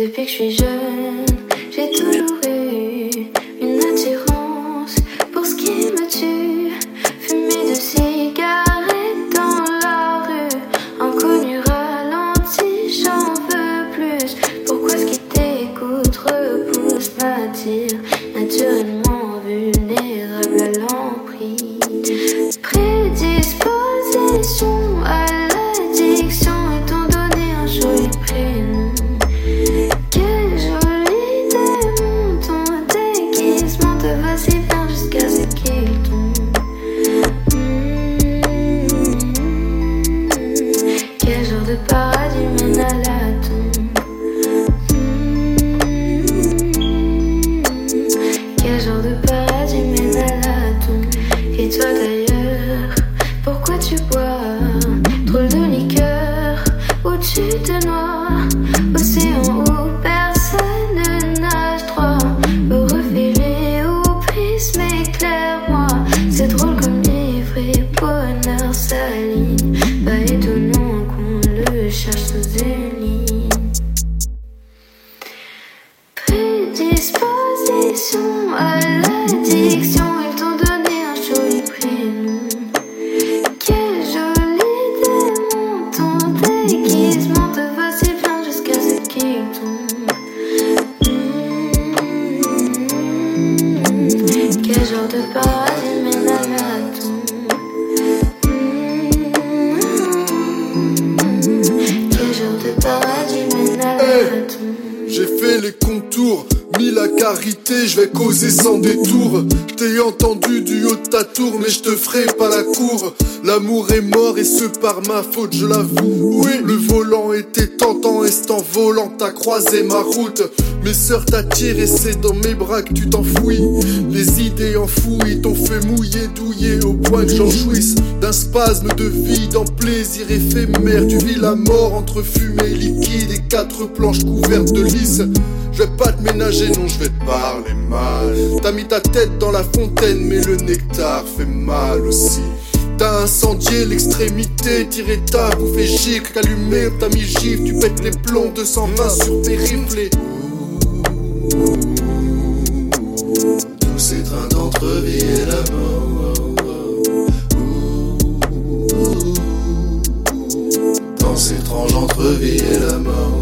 Depuis que je suis jeune, j'ai toujours tu bois trop de liqueur où tu te noies, océan où personne ne nage droit, au refilé au prisme éclaire-moi. C'est drôle comme livre et bonheur s'aligne, pas étonnant qu'on le cherche sous une. Prédisposition à l'addiction, genre de paradis mène à la tombe. Hmm. Quel genre de paradis mène à la tombe. J'ai fait les contours, mis la carité, je vais causer sans détour. T'ai entendu du haut de ta tour, mais je te ferai pas la cour. L'amour est mort et ce par ma faute, je l'avoue. Oui, le volant était tentant et c'est en volant t'as croisé ma route. Mes sœurs t'attirent et c'est dans mes bras que tu t'enfouis. Les idées enfouies t'ont fait mouiller, douiller au point que j'en jouisse. D'un spasme de vie, dans plaisir éphémère, tu vis la mort entre fumée liquide et quatre planches couvertes de lys. Je vais pas te ménager, non, je vais te parler mal. T'as mis ta tête dans la fontaine, mais le nectar fait mal aussi. T'as incendié l'extrémité, tiré ta bouffée gicle, allumé, t'as mis gifle, tu pètes les plombs 220 sur tes riflets. Tous ces trains d'entrevie et la mort. Dans ces tranches entre vie et la mort.